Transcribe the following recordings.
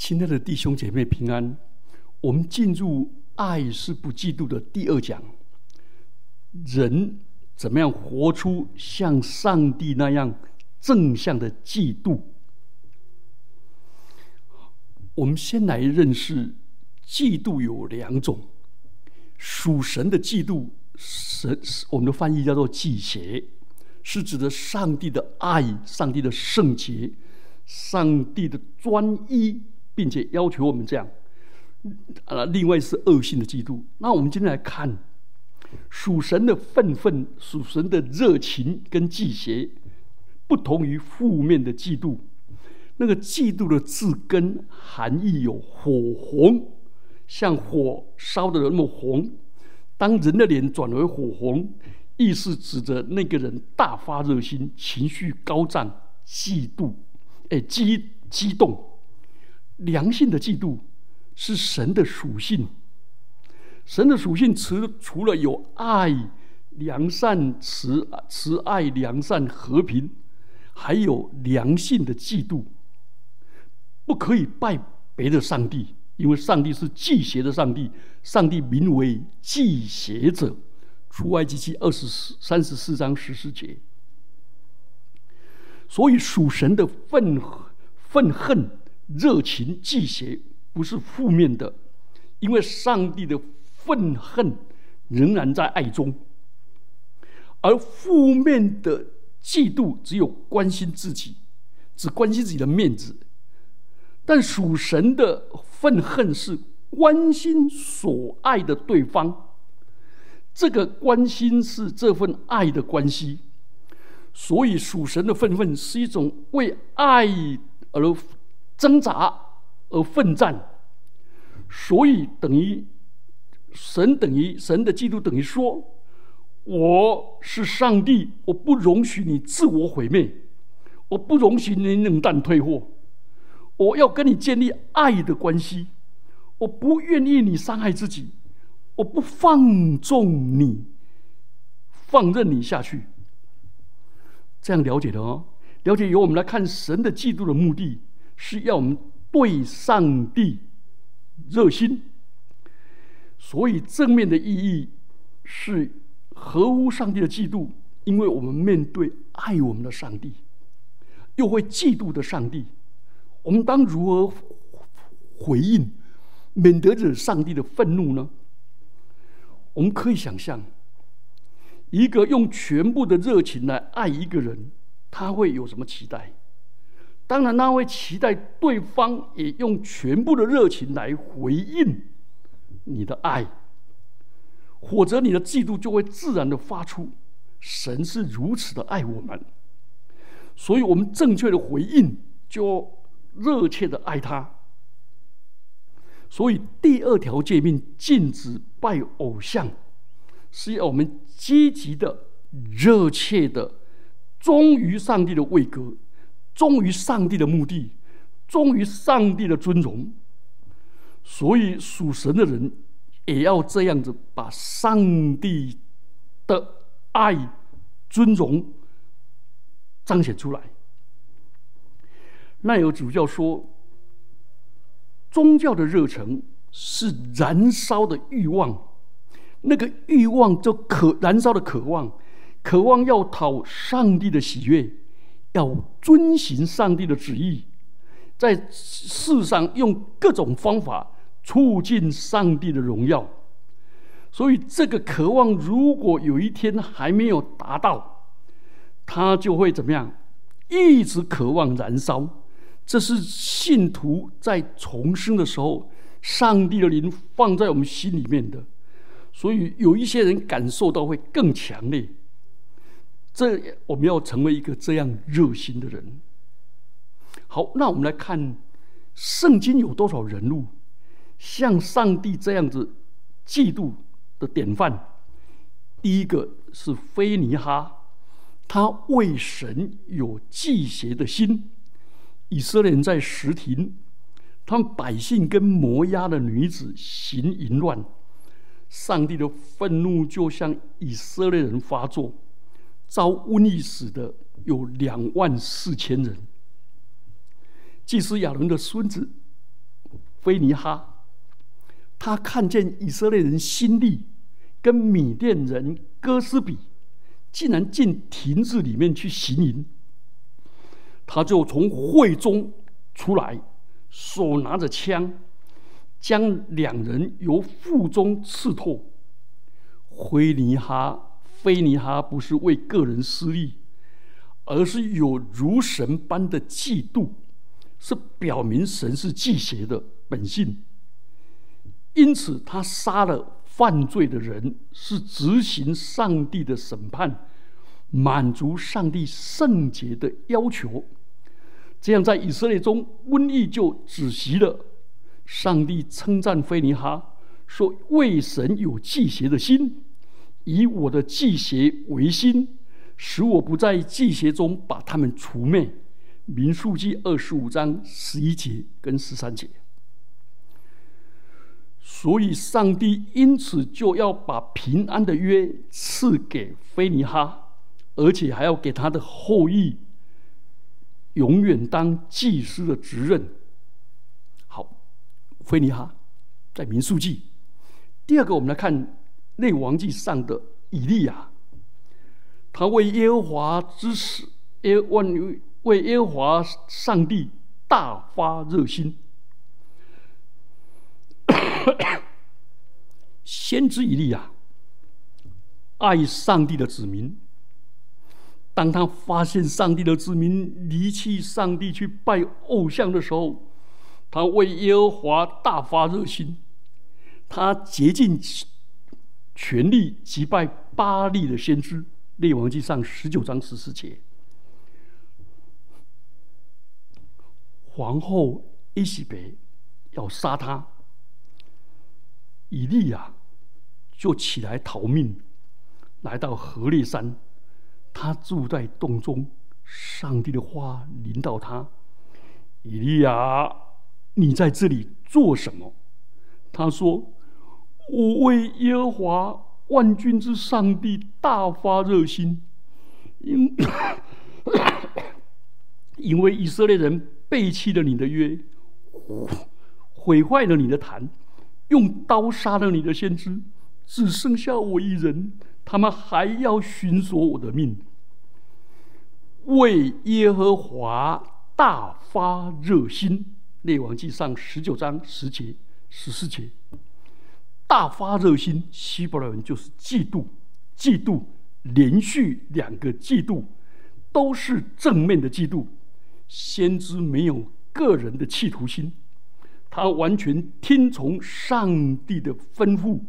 亲爱的弟兄姐妹平安，我们进入“爱是不嫉妒”的第二讲。人怎么样活出像上帝那样正向的嫉妒？我们先来认识嫉妒有两种：属神的嫉妒，神我们的翻译叫做忌邪，是指的上帝的爱、上帝的圣洁、上帝的专一。并且要求我们这样，啊，另外是恶性的嫉妒。那我们今天来看属神的愤愤，属神的热情跟嫉邪，不同于负面的嫉妒。那个嫉妒的字根含义有火红，像火烧的那么红。当人的脸转为火红，意思指着那个人大发热心，情绪高涨，嫉妒，哎，激激动。良性的嫉妒是神的属性。神的属性除除了有爱、良善、慈慈爱、良善、和平，还有良性的嫉妒。不可以拜别的上帝，因为上帝是忌邪的上帝。上帝名为忌邪者。出埃及记二十四、三十四章十四节。所以属神的愤愤恨。热情、忌邪不是负面的，因为上帝的愤恨仍然在爱中；而负面的嫉妒只有关心自己，只关心自己的面子。但属神的愤恨是关心所爱的对方，这个关心是这份爱的关系。所以属神的愤恨是一种为爱而。挣扎而奋战，所以等于神等于神的基督等于说，我是上帝，我不容许你自我毁灭，我不容许你冷淡退货，我要跟你建立爱的关系，我不愿意你伤害自己，我不放纵你，放任你下去。这样了解的哦，了解由我们来看神的嫉妒的目的。是要我们对上帝热心，所以正面的意义是合乎上帝的嫉妒，因为我们面对爱我们的上帝，又会嫉妒的上帝，我们当如何回应，免得惹上帝的愤怒呢？我们可以想象，一个用全部的热情来爱一个人，他会有什么期待？当然，他会期待对方也用全部的热情来回应你的爱，或者你的嫉妒就会自然的发出。神是如此的爱我们，所以我们正确的回应就热切的爱他。所以第二条诫命禁止拜偶像，是要我们积极的、热切的忠于上帝的位格。忠于上帝的目的，忠于上帝的尊荣，所以属神的人也要这样子把上帝的爱、尊荣彰显出来。那有主教说，宗教的热忱是燃烧的欲望，那个欲望就可燃烧的渴望，渴望要讨上帝的喜悦。要遵循上帝的旨意，在世上用各种方法促进上帝的荣耀。所以，这个渴望如果有一天还没有达到，他就会怎么样？一直渴望燃烧。这是信徒在重生的时候，上帝的灵放在我们心里面的。所以，有一些人感受到会更强烈。这我们要成为一个这样热心的人。好，那我们来看圣经有多少人物像上帝这样子嫉妒的典范。第一个是菲尼哈，他为神有祭邪的心。以色列人在石亭，他们百姓跟摩押的女子行淫乱，上帝的愤怒就向以色列人发作。遭瘟疫死的有两万四千人。祭司亚伦的孙子菲尼哈，他看见以色列人心力跟米甸人哥斯比竟然进亭子里面去行淫，他就从会中出来，手拿着枪，将两人由腹中刺透。菲尼哈，菲尼哈不是为个人私利，而是有如神般的嫉妒，是表明神是忌邪的本性。因此，他杀了犯罪的人，是执行上帝的审判，满足上帝圣洁的要求。这样，在以色列中，瘟疫就止息了。上帝称赞菲尼哈说：“为神有忌邪的心。”以我的祭邪为心，使我不在祭邪中把他们除灭。民数记二十五章十一节跟十三节。所以，上帝因此就要把平安的约赐给菲尼哈，而且还要给他的后裔永远当祭司的职任。好，菲尼哈在民数记。第二个，我们来看。内王记上的以利亚，他为耶和华之死，耶万为耶和华上帝大发热心。先知以利亚爱上帝的子民，当他发现上帝的子民离弃上帝去拜偶像的时候，他为耶和华大发热心，他竭尽。全力击败巴利的先知，《列王记上》十九章十四节。皇后伊西北要杀他，以利亚就起来逃命，来到河烈山。他住在洞中，上帝的话临到他：“以利亚，你在这里做什么？”他说。我为耶和华万军之上帝大发热心，因 因为以色列人背弃了你的约，毁坏了你的坛，用刀杀了你的先知，只剩下我一人，他们还要寻索我的命。为耶和华大发热心，列王记上十九章十节、十四节。大发热心，希伯来人就是嫉妒，嫉妒连续两个嫉妒，都是正面的嫉妒。先知没有个人的企图心，他完全听从上帝的吩咐，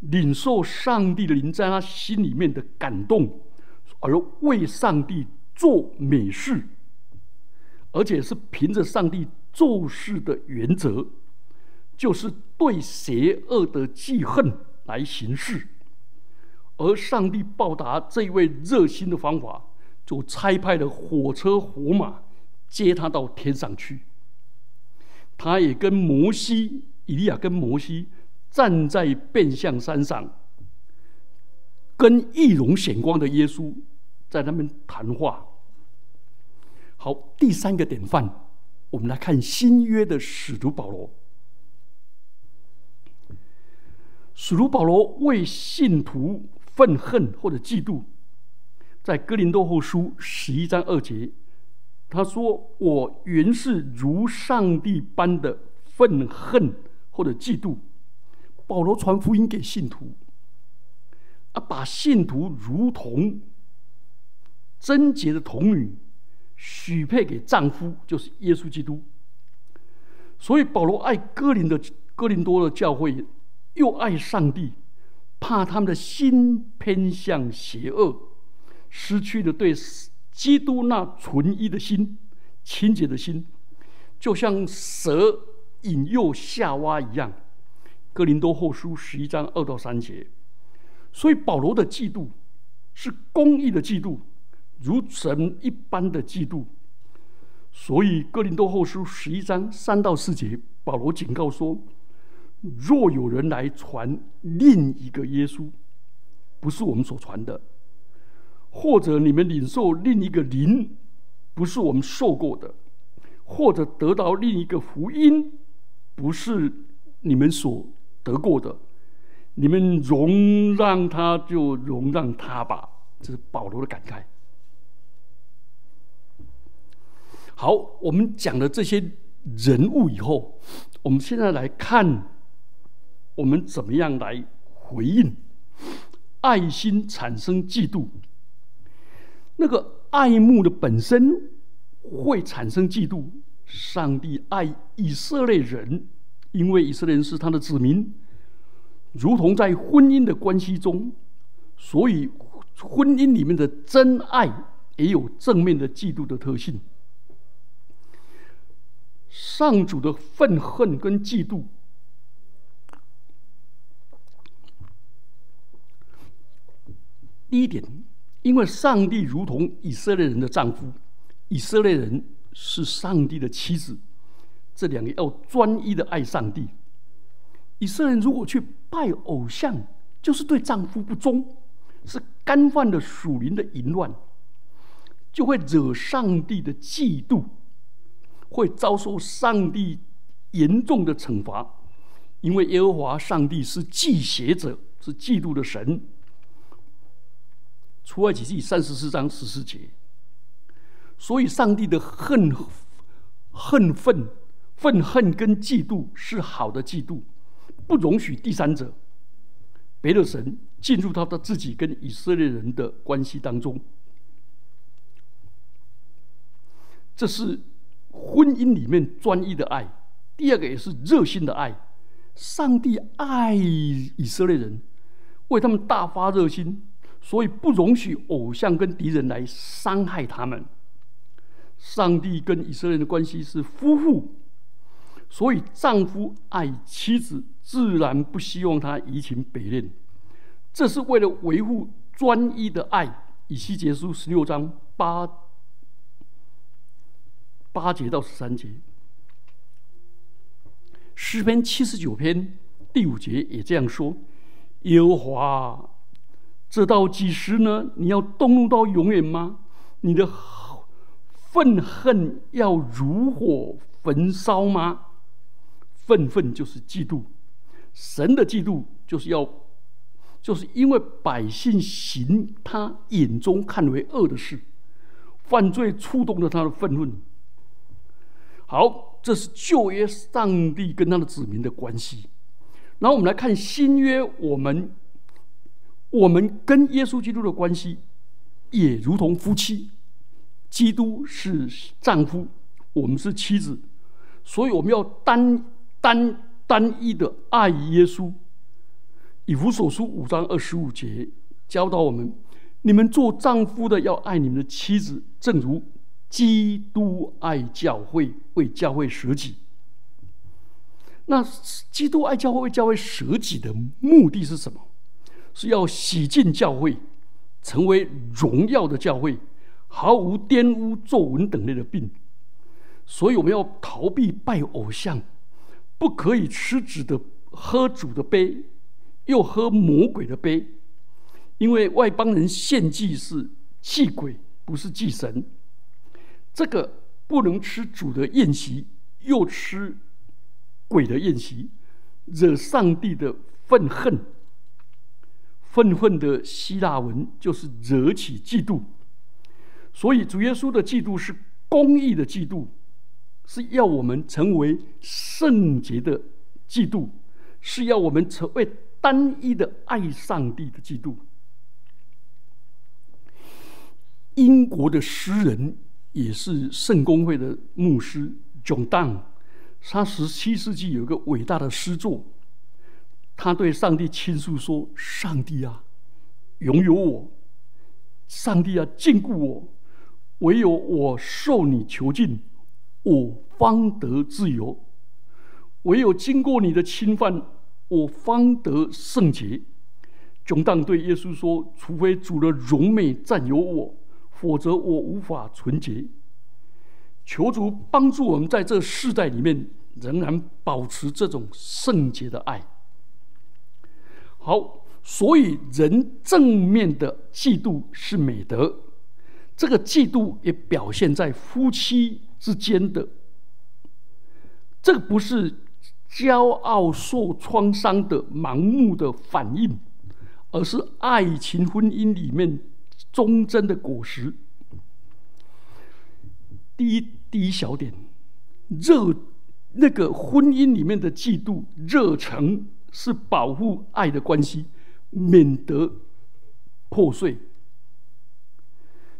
领受上帝的灵在他心里面的感动，而为上帝做美事，而且是凭着上帝做事的原则。就是对邪恶的记恨来行事，而上帝报答这位热心的方法，就差派了火车火马接他到天上去。他也跟摩西、以利亚跟摩西站在变相山上，跟易容显光的耶稣在那边谈话。好，第三个典范，我们来看新约的使徒保罗。使徒保罗为信徒愤恨或者嫉妒，在哥林多后书十一章二节，他说：“我原是如上帝般的愤恨或者嫉妒。”保罗传福音给信徒，啊，把信徒如同贞洁的童女许配给丈夫，就是耶稣基督。所以保罗爱哥林的哥林多的教会。又爱上帝，怕他们的心偏向邪恶，失去了对基督那纯一的心、清洁的心，就像蛇引诱夏娃一样。哥林多后书十一章二到三节。所以保罗的嫉妒是公义的嫉妒，如神一般的嫉妒。所以哥林多后书十一章三到四节，保罗警告说。若有人来传另一个耶稣，不是我们所传的；或者你们领受另一个灵，不是我们受过的；或者得到另一个福音，不是你们所得过的，你们容让他就容让他吧。这是保罗的感慨。好，我们讲了这些人物以后，我们现在来看，我们怎么样来回应爱心产生嫉妒。那个爱慕的本身会产生嫉妒。上帝爱以色列人，因为以色列人是他的子民，如同在婚姻的关系中，所以婚姻里面的真爱也有正面的嫉妒的特性。上主的愤恨跟嫉妒，第一点，因为上帝如同以色列人的丈夫，以色列人。是上帝的妻子，这两个要专一的爱上帝。以色列人如果去拜偶像，就是对丈夫不忠，是干犯的属灵的淫乱，就会惹上帝的嫉妒，会遭受上帝严重的惩罚。因为耶和华上帝是忌邪者，是嫉妒的神。出埃及记三十四章十四节。所以，上帝的恨、恨愤、愤恨跟嫉妒是好的嫉妒，不容许第三者、别的神进入到他自己跟以色列人的关系当中。这是婚姻里面专一的爱。第二个也是热心的爱。上帝爱以色列人，为他们大发热心，所以不容许偶像跟敌人来伤害他们。上帝跟以色列的关系是夫妇，所以丈夫爱妻子，自然不希望他移情别恋。这是为了维护专一的爱。以西结书十六章八八节到十三节，诗篇七十九篇第五节也这样说：“耶和华，这到几时呢？你要动怒到永远吗？你的。”愤恨要如火焚烧吗？愤愤就是嫉妒，神的嫉妒就是要，就是因为百姓行他眼中看为恶的事，犯罪触动了他的愤怒。好，这是旧约上帝跟他的子民的关系。然后我们来看新约，我们我们跟耶稣基督的关系也如同夫妻。基督是丈夫，我们是妻子，所以我们要单单单一的爱耶稣。以弗所书五章二十五节教导我们：你们做丈夫的要爱你们的妻子，正如基督爱教会，为教会舍己。那基督爱教会，为教会舍己的目的是什么？是要洗净教会，成为荣耀的教会。毫无玷污、皱纹等类的病，所以我们要逃避拜偶像，不可以吃子的喝主的杯，又喝魔鬼的杯，因为外邦人献祭是祭鬼，不是祭神。这个不能吃主的宴席，又吃鬼的宴席，惹上帝的愤恨。愤恨的希腊文就是惹起嫉妒。所以，主耶稣的嫉妒是公义的嫉妒，是要我们成为圣洁的嫉妒，是要我们成为单一的爱上帝的嫉妒。英国的诗人也是圣公会的牧师 John Donne，他十七世纪有一个伟大的诗作，他对上帝倾诉说：“上帝啊，拥有我；上帝啊，禁锢我。”唯有我受你囚禁，我方得自由；唯有经过你的侵犯，我方得圣洁。穷当对耶稣说：“除非主的荣美占有我，否则我无法纯洁。”求主帮助我们在这世代里面仍然保持这种圣洁的爱。好，所以人正面的嫉妒是美德。这个嫉妒也表现在夫妻之间的，这个不是骄傲受创伤的盲目的反应，而是爱情婚姻里面忠贞的果实。第一，第一小点，热那个婚姻里面的嫉妒热诚是保护爱的关系，免得破碎。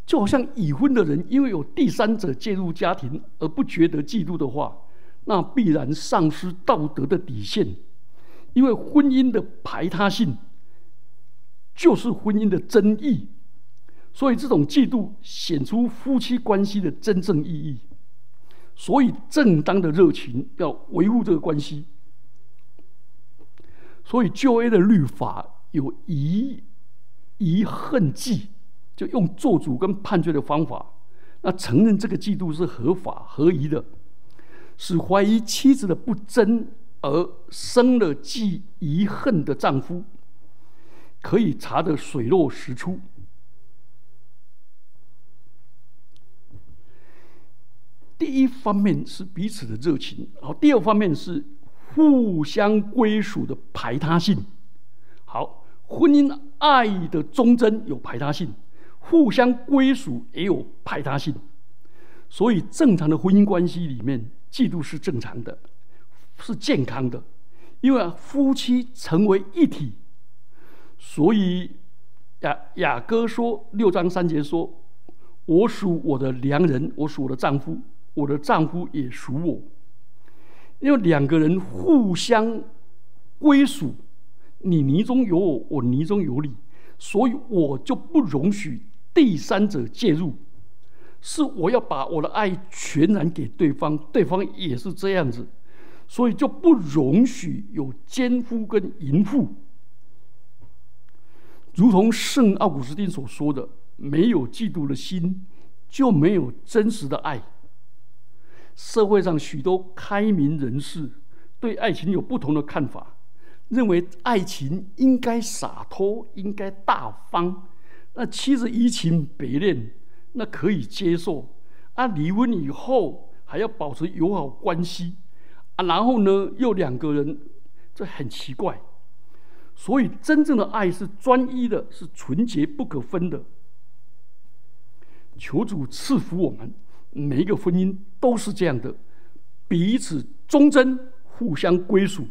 就好像已婚的人，因为有第三者介入家庭而不觉得嫉妒的话，那必然丧失道德的底线。因为婚姻的排他性就是婚姻的真意，所以这种嫉妒显出夫妻关系的真正意义。所以正当的热情要维护这个关系。所以旧约的律法有遗遗恨记。就用做主跟判决的方法，那承认这个嫉妒是合法合宜的，使怀疑妻子的不贞而生了记遗恨的丈夫，可以查得水落石出。第一方面是彼此的热情，好，第二方面是互相归属的排他性。好，婚姻爱的忠贞有排他性。互相归属也有排他性，所以正常的婚姻关系里面，嫉妒是正常的，是健康的，因为夫妻成为一体。所以雅雅歌说六章三节说：“我属我的良人，我属我的丈夫，我的丈夫也属我。”因为两个人互相归属，你泥中有我，我泥中有你，所以我就不容许。第三者介入，是我要把我的爱全然给对方，对方也是这样子，所以就不容许有奸夫跟淫妇。如同圣奥古斯丁所说的：“没有嫉妒的心，就没有真实的爱。”社会上许多开明人士对爱情有不同的看法，认为爱情应该洒脱，应该大方。那妻子移情别恋，那可以接受；啊，离婚以后还要保持友好关系，啊，然后呢，又两个人，这很奇怪。所以，真正的爱是专一的，是纯洁不可分的。求主赐福我们，每一个婚姻都是这样的，彼此忠贞，互相归属。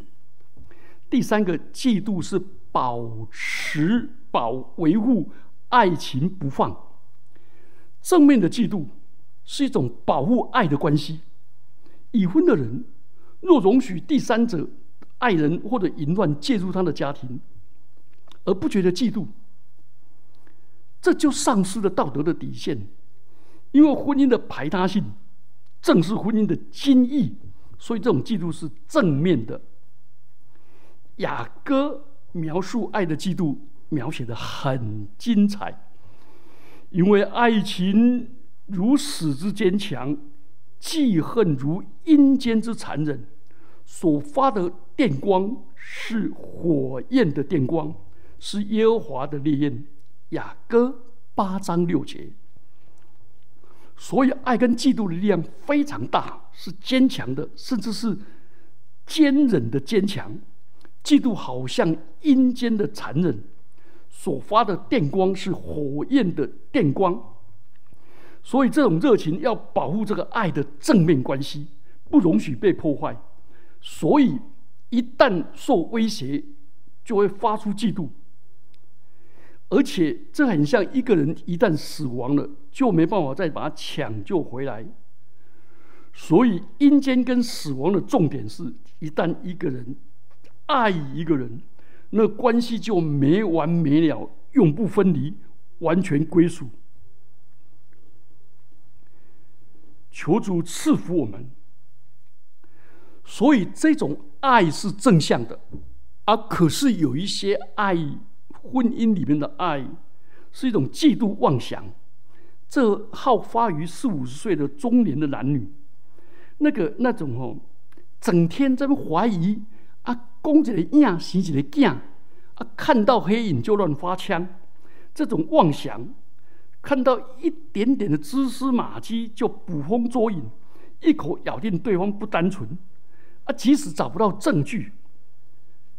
第三个，嫉妒是保持、保维护。爱情不放，正面的嫉妒是一种保护爱的关系。已婚的人若容许第三者、爱人或者淫乱介入他的家庭，而不觉得嫉妒，这就丧失了道德的底线。因为婚姻的排他性正是婚姻的精义，所以这种嫉妒是正面的。雅歌描述爱的嫉妒。描写的很精彩，因为爱情如死之坚强，记恨如阴间之残忍，所发的电光是火焰的电光，是耶和华的烈焰。雅歌八章六节，所以爱跟嫉妒的力量非常大，是坚强的，甚至是坚忍的坚强。嫉妒好像阴间的残忍。所发的电光是火焰的电光，所以这种热情要保护这个爱的正面关系，不容许被破坏。所以一旦受威胁，就会发出嫉妒。而且这很像一个人一旦死亡了，就没办法再把他抢救回来。所以阴间跟死亡的重点是，一旦一个人爱一个人。那关系就没完没了，永不分离，完全归属。求主赐福我们。所以这种爱是正向的，而可是有一些爱，婚姻里面的爱是一种嫉妒妄想。这好发于四五十岁的中年的男女，那个那种哦，整天在怀疑。啊，讲一个影，生一个囝，啊，看到黑影就乱发枪，这种妄想，看到一点点的蛛丝马迹就捕风捉影，一口咬定对方不单纯，啊，即使找不到证据，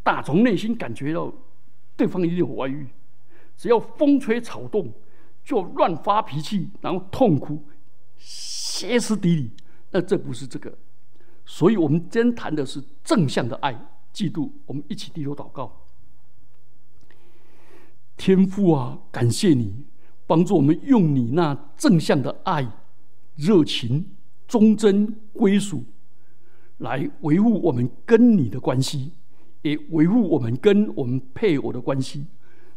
打从内心感觉到对方一定有外遇，只要风吹草动，就乱发脾气，然后痛哭、歇斯底里。那这不是这个，所以我们今天谈的是正向的爱、嫉妒。我们一起低头祷告，天父啊，感谢你帮助我们用你那正向的爱、热情、忠贞、归属，来维护我们跟你的关系，也维护我们跟我们配偶的关系，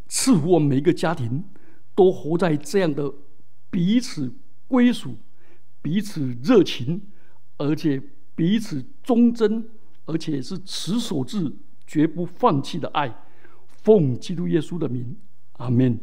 赐福我们每一个家庭都活在这样的彼此归属。彼此热情，而且彼此忠贞，而且是持守至绝不放弃的爱。奉基督耶稣的名，阿门。